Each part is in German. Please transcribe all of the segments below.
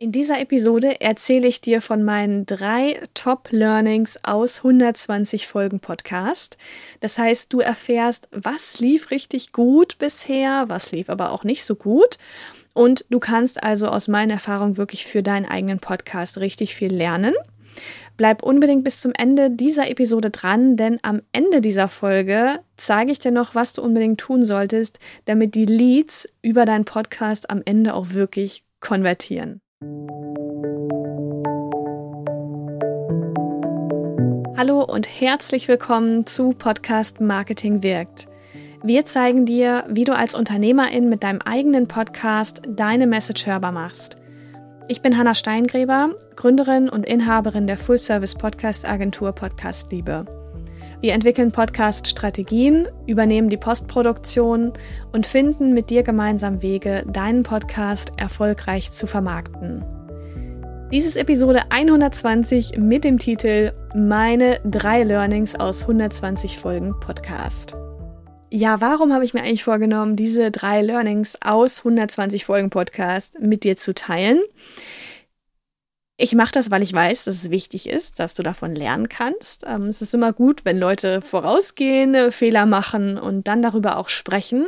In dieser Episode erzähle ich dir von meinen drei Top-Learnings aus 120 Folgen Podcast. Das heißt, du erfährst, was lief richtig gut bisher, was lief aber auch nicht so gut. Und du kannst also aus meinen Erfahrungen wirklich für deinen eigenen Podcast richtig viel lernen. Bleib unbedingt bis zum Ende dieser Episode dran, denn am Ende dieser Folge zeige ich dir noch, was du unbedingt tun solltest, damit die Leads über deinen Podcast am Ende auch wirklich konvertieren. Hallo und herzlich willkommen zu Podcast Marketing wirkt. Wir zeigen dir, wie du als Unternehmerin mit deinem eigenen Podcast deine Message hörbar machst. Ich bin Hanna Steingräber, Gründerin und Inhaberin der Full-Service-Podcast-Agentur Podcast Liebe. Wir entwickeln Podcast-Strategien, übernehmen die Postproduktion und finden mit dir gemeinsam Wege, deinen Podcast erfolgreich zu vermarkten. Dies ist Episode 120 mit dem Titel Meine drei Learnings aus 120 Folgen Podcast. Ja, warum habe ich mir eigentlich vorgenommen, diese drei Learnings aus 120 Folgen Podcast mit dir zu teilen? Ich mache das, weil ich weiß, dass es wichtig ist, dass du davon lernen kannst. Ähm, es ist immer gut, wenn Leute vorausgehen, Fehler machen und dann darüber auch sprechen.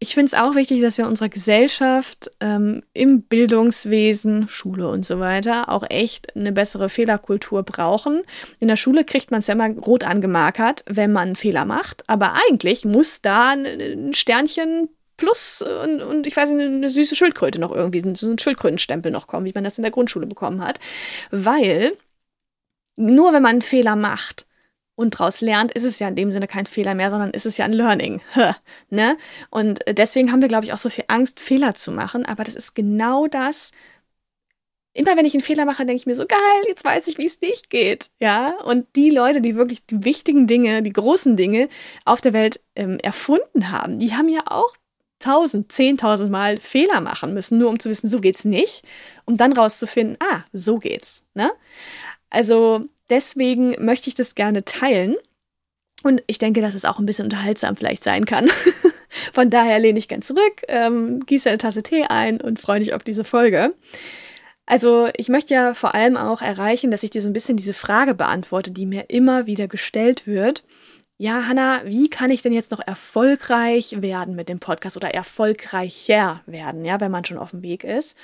Ich finde es auch wichtig, dass wir unserer Gesellschaft ähm, im Bildungswesen, Schule und so weiter auch echt eine bessere Fehlerkultur brauchen. In der Schule kriegt man es ja immer rot angemarkert, wenn man Fehler macht. Aber eigentlich muss da ein Sternchen plus und, und ich weiß nicht, eine süße Schildkröte noch irgendwie, so ein Schildkrötenstempel noch kommen, wie man das in der Grundschule bekommen hat. Weil nur wenn man einen Fehler macht, und daraus lernt, ist es ja in dem Sinne kein Fehler mehr, sondern ist es ja ein Learning. ne? Und deswegen haben wir, glaube ich, auch so viel Angst, Fehler zu machen. Aber das ist genau das. Immer wenn ich einen Fehler mache, denke ich mir so, geil, jetzt weiß ich, wie es nicht geht. Ja. Und die Leute, die wirklich die wichtigen Dinge, die großen Dinge auf der Welt ähm, erfunden haben, die haben ja auch tausend, zehntausend Mal Fehler machen müssen, nur um zu wissen, so geht's nicht, um dann rauszufinden, ah, so geht's. Ne? Also deswegen möchte ich das gerne teilen. Und ich denke, dass es auch ein bisschen unterhaltsam vielleicht sein kann. Von daher lehne ich ganz zurück, ähm, gieße eine Tasse Tee ein und freue mich auf diese Folge. Also ich möchte ja vor allem auch erreichen, dass ich dir so ein bisschen diese Frage beantworte, die mir immer wieder gestellt wird ja, Hanna, wie kann ich denn jetzt noch erfolgreich werden mit dem Podcast oder erfolgreicher werden, ja, wenn man schon auf dem Weg ist?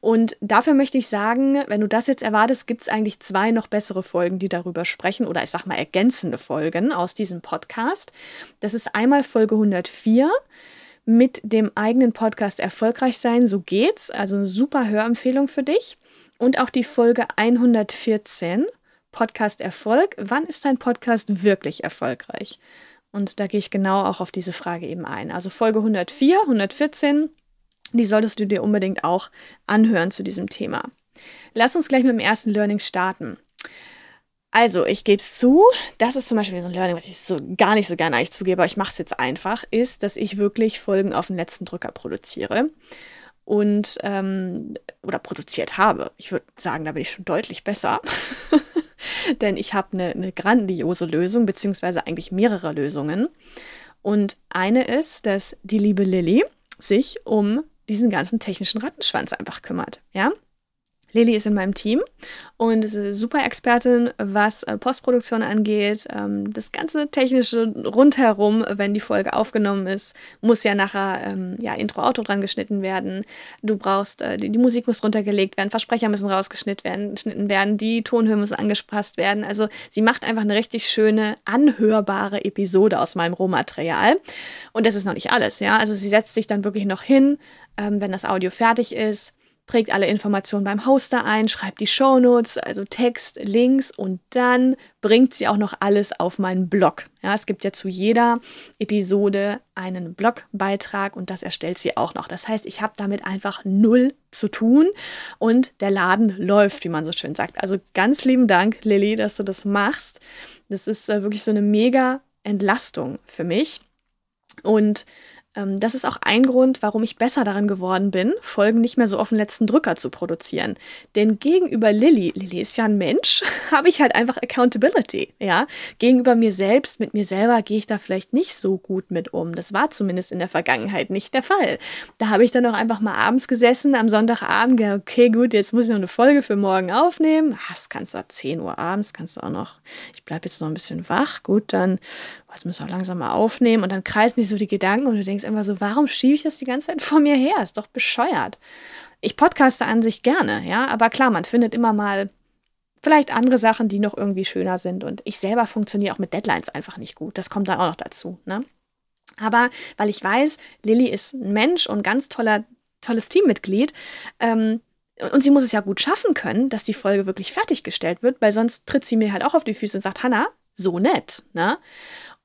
Und dafür möchte ich sagen, wenn du das jetzt erwartest, gibt es eigentlich zwei noch bessere Folgen, die darüber sprechen oder ich sag mal ergänzende Folgen aus diesem Podcast. Das ist einmal Folge 104 mit dem eigenen Podcast erfolgreich sein, so geht's, also eine super Hörempfehlung für dich. Und auch die Folge 114 Podcast Erfolg. Wann ist dein Podcast wirklich erfolgreich? Und da gehe ich genau auch auf diese Frage eben ein. Also Folge 104, 114, die solltest du dir unbedingt auch anhören zu diesem Thema. Lass uns gleich mit dem ersten Learning starten. Also, ich gebe es zu, das ist zum Beispiel so ein Learning, was ich so gar nicht so gerne eigentlich zugebe, aber ich mache es jetzt einfach, ist, dass ich wirklich Folgen auf den letzten Drücker produziere und ähm, oder produziert habe. Ich würde sagen, da bin ich schon deutlich besser. denn ich habe eine, eine grandiose Lösung, beziehungsweise eigentlich mehrere Lösungen. Und eine ist, dass die liebe Lilly sich um diesen ganzen technischen Rattenschwanz einfach kümmert. Ja, Lili ist in meinem Team und ist eine super Expertin, was äh, Postproduktion angeht. Ähm, das ganze technische rundherum, wenn die Folge aufgenommen ist, muss ja nachher ähm, ja, Intro, Auto dran geschnitten werden. Du brauchst, äh, die, Musik muss runtergelegt werden, Versprecher müssen rausgeschnitten werden, werden, die Tonhöhe muss angepasst werden. Also sie macht einfach eine richtig schöne, anhörbare Episode aus meinem Rohmaterial. Und das ist noch nicht alles, ja. Also sie setzt sich dann wirklich noch hin, ähm, wenn das Audio fertig ist trägt alle Informationen beim Hoster ein, schreibt die Shownotes, also Text, Links und dann bringt sie auch noch alles auf meinen Blog. Ja, es gibt ja zu jeder Episode einen Blogbeitrag und das erstellt sie auch noch. Das heißt, ich habe damit einfach null zu tun und der Laden läuft, wie man so schön sagt. Also ganz lieben Dank, Lilly, dass du das machst. Das ist äh, wirklich so eine mega Entlastung für mich. Und das ist auch ein Grund, warum ich besser darin geworden bin, Folgen nicht mehr so auf den letzten Drücker zu produzieren. Denn gegenüber Lilly, Lilly ist ja ein Mensch, habe ich halt einfach Accountability. Ja, gegenüber mir selbst, mit mir selber gehe ich da vielleicht nicht so gut mit um. Das war zumindest in der Vergangenheit nicht der Fall. Da habe ich dann auch einfach mal abends gesessen, am Sonntagabend, gedacht, okay, gut, jetzt muss ich noch eine Folge für morgen aufnehmen. Ach, das kannst du ab 10 Uhr abends, kannst du auch noch, ich bleibe jetzt noch ein bisschen wach. Gut, dann jetzt müssen wir langsam mal aufnehmen und dann kreisen die so die Gedanken und du denkst immer so, warum schiebe ich das die ganze Zeit vor mir her? Ist doch bescheuert. Ich podcaste an sich gerne, ja, aber klar, man findet immer mal vielleicht andere Sachen, die noch irgendwie schöner sind und ich selber funktioniere auch mit Deadlines einfach nicht gut. Das kommt dann auch noch dazu, ne? Aber weil ich weiß, Lilly ist ein Mensch und ganz toller, tolles Teammitglied, ähm, und sie muss es ja gut schaffen können, dass die Folge wirklich fertiggestellt wird, weil sonst tritt sie mir halt auch auf die Füße und sagt, Hanna, so nett, ne?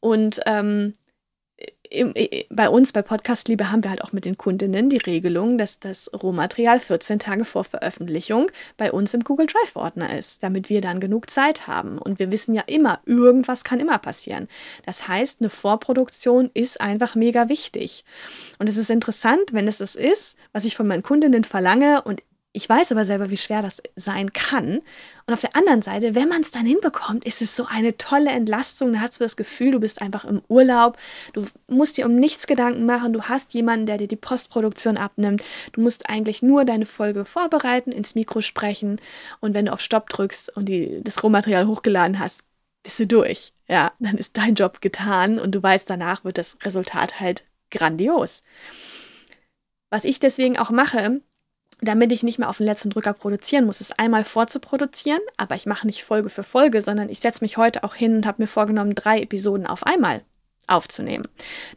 Und ähm, bei uns bei Podcast Liebe haben wir halt auch mit den Kundinnen die Regelung, dass das Rohmaterial 14 Tage vor Veröffentlichung bei uns im Google Drive Ordner ist, damit wir dann genug Zeit haben. Und wir wissen ja immer, irgendwas kann immer passieren. Das heißt, eine Vorproduktion ist einfach mega wichtig. Und es ist interessant, wenn es das ist, was ich von meinen Kundinnen verlange und ich weiß aber selber, wie schwer das sein kann. Und auf der anderen Seite, wenn man es dann hinbekommt, ist es so eine tolle Entlastung. Da hast du das Gefühl, du bist einfach im Urlaub. Du musst dir um nichts Gedanken machen. Du hast jemanden, der dir die Postproduktion abnimmt. Du musst eigentlich nur deine Folge vorbereiten, ins Mikro sprechen. Und wenn du auf Stopp drückst und die, das Rohmaterial hochgeladen hast, bist du durch. Ja, dann ist dein Job getan und du weißt, danach wird das Resultat halt grandios. Was ich deswegen auch mache, damit ich nicht mehr auf den letzten Drücker produzieren muss, ist einmal vorzuproduzieren, aber ich mache nicht Folge für Folge, sondern ich setze mich heute auch hin und habe mir vorgenommen, drei Episoden auf einmal aufzunehmen,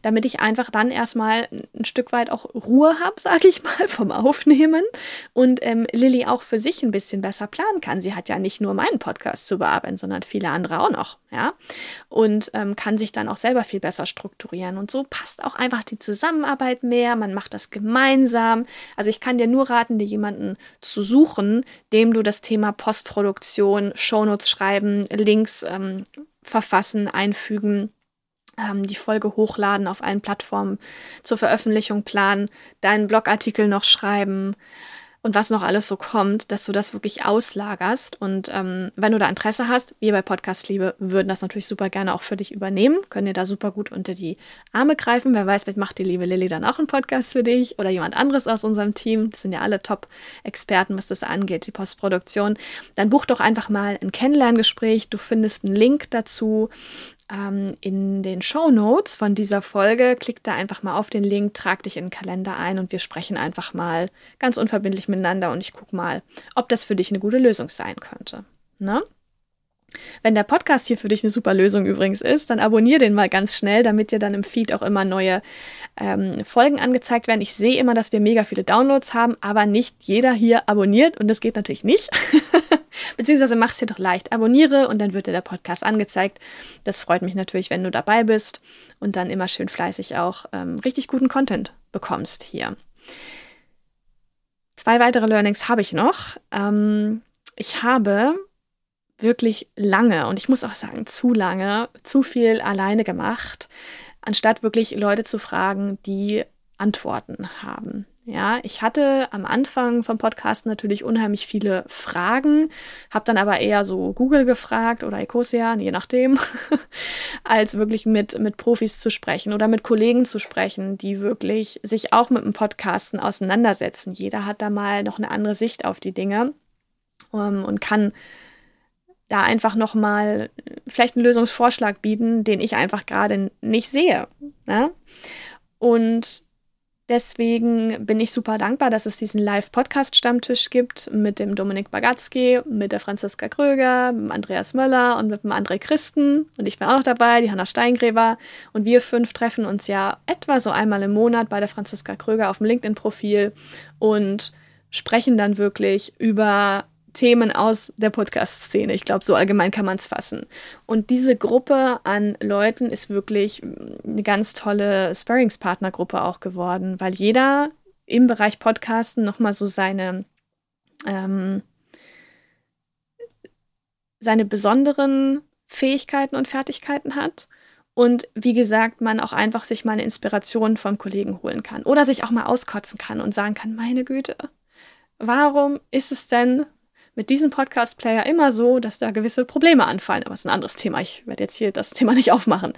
damit ich einfach dann erstmal ein Stück weit auch Ruhe habe, sage ich mal, vom Aufnehmen und ähm, Lilly auch für sich ein bisschen besser planen kann. Sie hat ja nicht nur meinen Podcast zu bearbeiten, sondern viele andere auch noch, ja, und ähm, kann sich dann auch selber viel besser strukturieren und so passt auch einfach die Zusammenarbeit mehr. Man macht das gemeinsam. Also ich kann dir nur raten, dir jemanden zu suchen, dem du das Thema Postproduktion, Shownotes schreiben, Links ähm, verfassen, einfügen ähm, die Folge hochladen, auf allen Plattformen zur Veröffentlichung planen, deinen Blogartikel noch schreiben und was noch alles so kommt, dass du das wirklich auslagerst. Und ähm, wenn du da Interesse hast, wir bei Podcast Liebe würden das natürlich super gerne auch für dich übernehmen, können dir da super gut unter die Arme greifen. Wer weiß, vielleicht macht die liebe Lilly dann auch einen Podcast für dich oder jemand anderes aus unserem Team. Das sind ja alle Top-Experten, was das angeht, die Postproduktion. Dann buch doch einfach mal ein Kennenlerngespräch. Du findest einen Link dazu ähm, in den Show Notes von dieser Folge. Klick da einfach mal auf den Link, trag dich in den Kalender ein und wir sprechen einfach mal ganz unverbindlich miteinander und ich gucke mal, ob das für dich eine gute Lösung sein könnte. Ne? Wenn der Podcast hier für dich eine super Lösung übrigens ist, dann abonniere den mal ganz schnell, damit dir dann im Feed auch immer neue ähm, Folgen angezeigt werden. Ich sehe immer, dass wir mega viele Downloads haben, aber nicht jeder hier abonniert und das geht natürlich nicht. Beziehungsweise mach es dir doch leicht. Abonniere und dann wird dir der Podcast angezeigt. Das freut mich natürlich, wenn du dabei bist und dann immer schön fleißig auch ähm, richtig guten Content bekommst hier. Zwei weitere Learnings habe ich noch. Ähm, ich habe wirklich lange und ich muss auch sagen, zu lange, zu viel alleine gemacht, anstatt wirklich Leute zu fragen, die Antworten haben. Ja, ich hatte am Anfang vom Podcast natürlich unheimlich viele Fragen, habe dann aber eher so Google gefragt oder Ecosia, je nachdem, als wirklich mit, mit Profis zu sprechen oder mit Kollegen zu sprechen, die wirklich sich auch mit dem Podcasten auseinandersetzen. Jeder hat da mal noch eine andere Sicht auf die Dinge um, ähm, und kann da einfach nochmal vielleicht einen Lösungsvorschlag bieten, den ich einfach gerade nicht sehe. Ne? Und Deswegen bin ich super dankbar, dass es diesen Live-Podcast-Stammtisch gibt mit dem Dominik Bagatzky, mit der Franziska Kröger, mit dem Andreas Möller und mit dem André Christen. Und ich bin auch noch dabei, die Hanna Steingräber. Und wir fünf treffen uns ja etwa so einmal im Monat bei der Franziska Kröger auf dem LinkedIn-Profil und sprechen dann wirklich über Themen aus der Podcast-Szene. Ich glaube, so allgemein kann man es fassen. Und diese Gruppe an Leuten ist wirklich eine ganz tolle Sparringspartnergruppe auch geworden, weil jeder im Bereich Podcasten nochmal so seine, ähm, seine besonderen Fähigkeiten und Fertigkeiten hat und wie gesagt, man auch einfach sich mal eine Inspiration vom Kollegen holen kann oder sich auch mal auskotzen kann und sagen kann, meine Güte, warum ist es denn mit diesem Podcast-Player immer so, dass da gewisse Probleme anfallen. Aber es ist ein anderes Thema. Ich werde jetzt hier das Thema nicht aufmachen.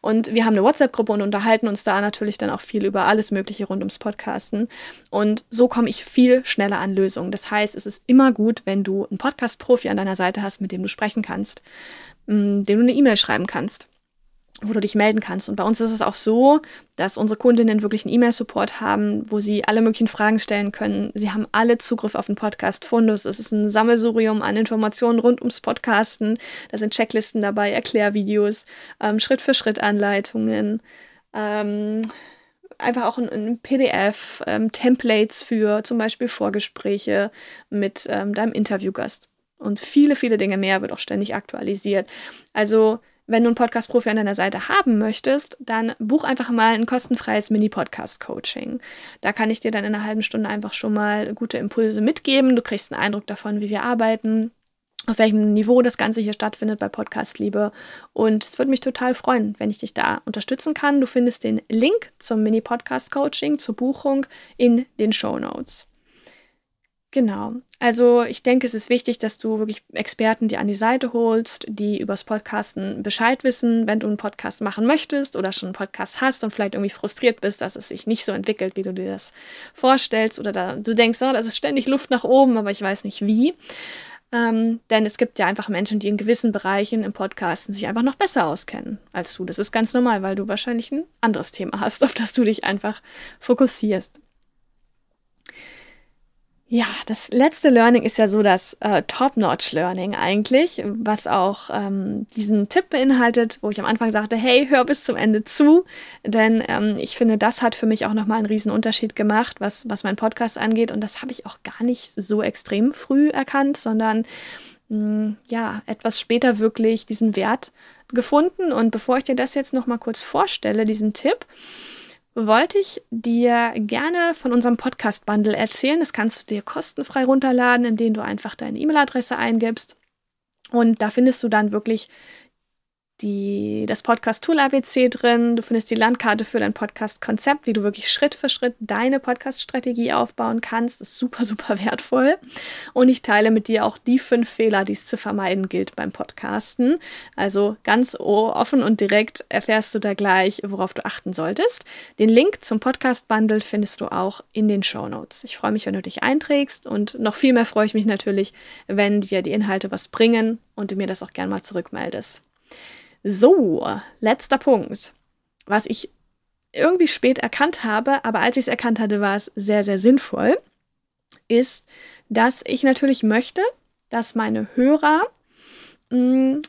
Und wir haben eine WhatsApp-Gruppe und unterhalten uns da natürlich dann auch viel über alles Mögliche rund ums Podcasten. Und so komme ich viel schneller an Lösungen. Das heißt, es ist immer gut, wenn du einen Podcast-Profi an deiner Seite hast, mit dem du sprechen kannst, dem du eine E-Mail schreiben kannst wo du dich melden kannst. Und bei uns ist es auch so, dass unsere Kundinnen wirklich einen E-Mail-Support haben, wo sie alle möglichen Fragen stellen können. Sie haben alle Zugriff auf den Podcast Fundus. Es ist ein Sammelsurium an Informationen rund ums Podcasten. Da sind Checklisten dabei, Erklärvideos, ähm, Schritt-für-Schritt-Anleitungen, ähm, einfach auch ein, ein PDF, ähm, Templates für zum Beispiel Vorgespräche mit ähm, deinem Interviewgast. Und viele, viele Dinge mehr wird auch ständig aktualisiert. Also wenn du einen Podcast-Profi an deiner Seite haben möchtest, dann buch einfach mal ein kostenfreies Mini-Podcast-Coaching. Da kann ich dir dann in einer halben Stunde einfach schon mal gute Impulse mitgeben. Du kriegst einen Eindruck davon, wie wir arbeiten, auf welchem Niveau das Ganze hier stattfindet bei Podcast Liebe. Und es würde mich total freuen, wenn ich dich da unterstützen kann. Du findest den Link zum Mini-Podcast-Coaching zur Buchung in den Show Notes. Genau. Also ich denke, es ist wichtig, dass du wirklich Experten dir an die Seite holst, die übers Podcasten Bescheid wissen, wenn du einen Podcast machen möchtest oder schon einen Podcast hast und vielleicht irgendwie frustriert bist, dass es sich nicht so entwickelt, wie du dir das vorstellst oder da, du denkst, oh, das ist ständig Luft nach oben, aber ich weiß nicht wie. Ähm, denn es gibt ja einfach Menschen, die in gewissen Bereichen im Podcasten sich einfach noch besser auskennen als du. Das ist ganz normal, weil du wahrscheinlich ein anderes Thema hast, auf das du dich einfach fokussierst. Ja, das letzte Learning ist ja so das äh, Top-Notch-Learning eigentlich, was auch ähm, diesen Tipp beinhaltet, wo ich am Anfang sagte, hey, hör bis zum Ende zu, denn ähm, ich finde, das hat für mich auch nochmal einen riesen Unterschied gemacht, was, was mein Podcast angeht. Und das habe ich auch gar nicht so extrem früh erkannt, sondern mh, hm, ja, etwas später wirklich diesen Wert gefunden. Und bevor ich dir das jetzt nochmal kurz vorstelle, diesen Tipp, wollte ich dir gerne von unserem Podcast-Bundle erzählen. Das kannst du dir kostenfrei runterladen, indem du einfach deine E-Mail-Adresse eingibst. Und da findest du dann wirklich die, das Podcast-Tool ABC drin. Du findest die Landkarte für dein Podcast-Konzept, wie du wirklich Schritt für Schritt deine Podcast-Strategie aufbauen kannst. Das ist super, super wertvoll. Und ich teile mit dir auch die fünf Fehler, die es zu vermeiden gilt beim Podcasten. Also ganz offen und direkt erfährst du da gleich, worauf du achten solltest. Den Link zum Podcast-Bundle findest du auch in den Show Notes. Ich freue mich, wenn du dich einträgst und noch viel mehr freue ich mich natürlich, wenn dir die Inhalte was bringen und du mir das auch gerne mal zurückmeldest. So, letzter Punkt. Was ich irgendwie spät erkannt habe, aber als ich es erkannt hatte, war es sehr, sehr sinnvoll, ist, dass ich natürlich möchte, dass meine Hörer mh, mm,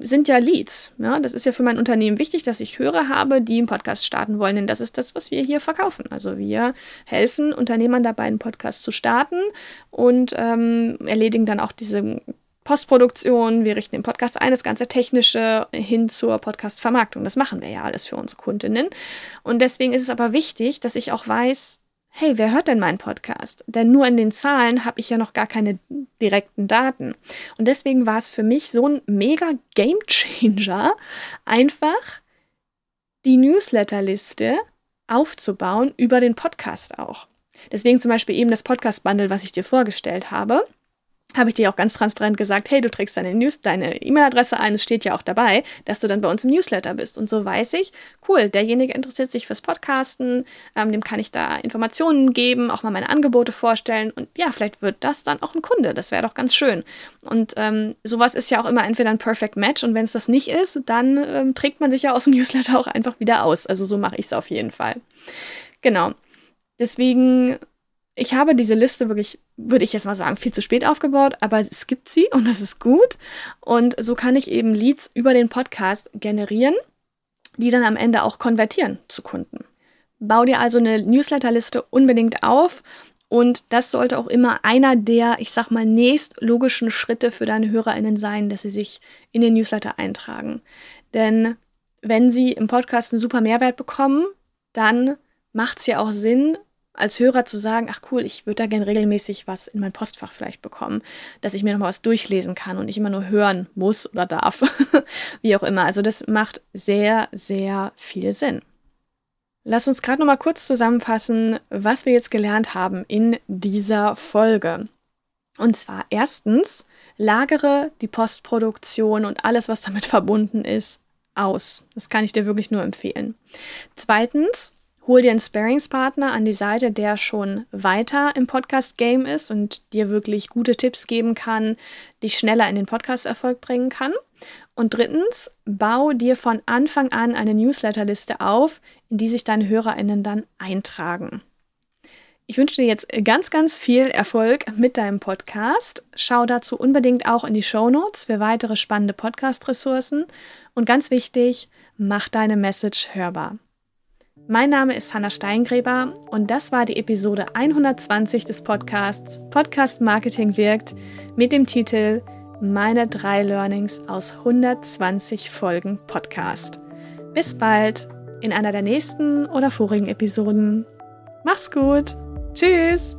sind ja Leads. Ja? Das ist ja für mein Unternehmen wichtig, dass ich Hörer habe, die einen Podcast starten wollen, denn das ist das, was wir hier verkaufen. Also wir helfen Unternehmern dabei, einen Podcast zu starten und ähm, erledigen dann auch diese Postproduktion, wir richten den Podcast ein, das ganze Technische hin zur Podcast-Vermarktung. Das machen wir ja alles für unsere Kundinnen. Und deswegen ist es aber wichtig, dass ich auch weiß, hey, wer hört denn meinen Podcast? Denn nur in den Zahlen habe ich ja noch gar keine direkten Daten. Und deswegen war es für mich so ein mega Game Changer, einfach die Newsletterliste aufzubauen über den Podcast auch. Deswegen zum Beispiel eben das Podcast-Bundle, was ich dir vorgestellt habe habe ich dir auch ganz transparent gesagt, hey, du trägst deine News, deine E-Mail-Adresse ein, es steht ja auch dabei, dass du dann bei uns im Newsletter bist. Und so weiß ich, cool, derjenige interessiert sich fürs Podcasten, ähm, dem kann ich da Informationen geben, auch mal meine Angebote vorstellen und ja, vielleicht wird das dann auch ein Kunde. Das wäre doch ganz schön. Und ähm, sowas ist ja auch immer entweder ein Perfect Match und wenn es das nicht ist, dann ähm, trägt man sich ja aus dem Newsletter auch einfach wieder aus. Also so mache ich es auf jeden Fall. Genau. Deswegen ich habe diese Liste wirklich, würde ich jetzt mal sagen, viel zu spät aufgebaut, aber es gibt sie und das ist gut. Und so kann ich eben Leads über den Podcast generieren, die dann am Ende auch konvertieren zu Kunden. Bau dir also eine Newsletterliste unbedingt auf und das sollte auch immer einer der, ich sag mal, nächst logischen Schritte für deine HörerInnen sein, dass sie sich in den Newsletter eintragen. Denn wenn sie im Podcast einen super Mehrwert bekommen, dann macht es ja auch Sinn, als Hörer zu sagen, ach cool, ich würde da gern regelmäßig was in mein Postfach vielleicht bekommen, dass ich mir nochmal was durchlesen kann und nicht immer nur hören muss oder darf, wie auch immer. Also das macht sehr, sehr viel Sinn. Lass uns gerade nochmal kurz zusammenfassen, was wir jetzt gelernt haben in dieser Folge. Und zwar erstens, lagere die Postproduktion und alles, was damit verbunden ist, aus. Das kann ich dir wirklich nur empfehlen. Zweitens, hol dir einen Sparingspartner an die Seite, der schon weiter im Podcast-Game ist und dir wirklich gute Tipps geben kann, dich schneller in den Podcast-Erfolg bringen kann. Und drittens, bau dir von Anfang an eine Newsletterliste auf, in die sich deine HörerInnen dann eintragen. Ich wünsche dir jetzt ganz, ganz viel Erfolg mit deinem Podcast. Schau dazu unbedingt auch in die Show Notes für weitere spannende Podcast-Ressourcen. Und ganz wichtig, mach deine Message hörbar. Mein Name ist Hanna Steingräber und das war die Episode 120 des Podcasts Podcast Marketing wirkt mit dem Titel Meine drei Learnings aus 120 Folgen Podcast. Bis bald in einer der nächsten oder vorigen Episoden. Mach's gut! Tschüss!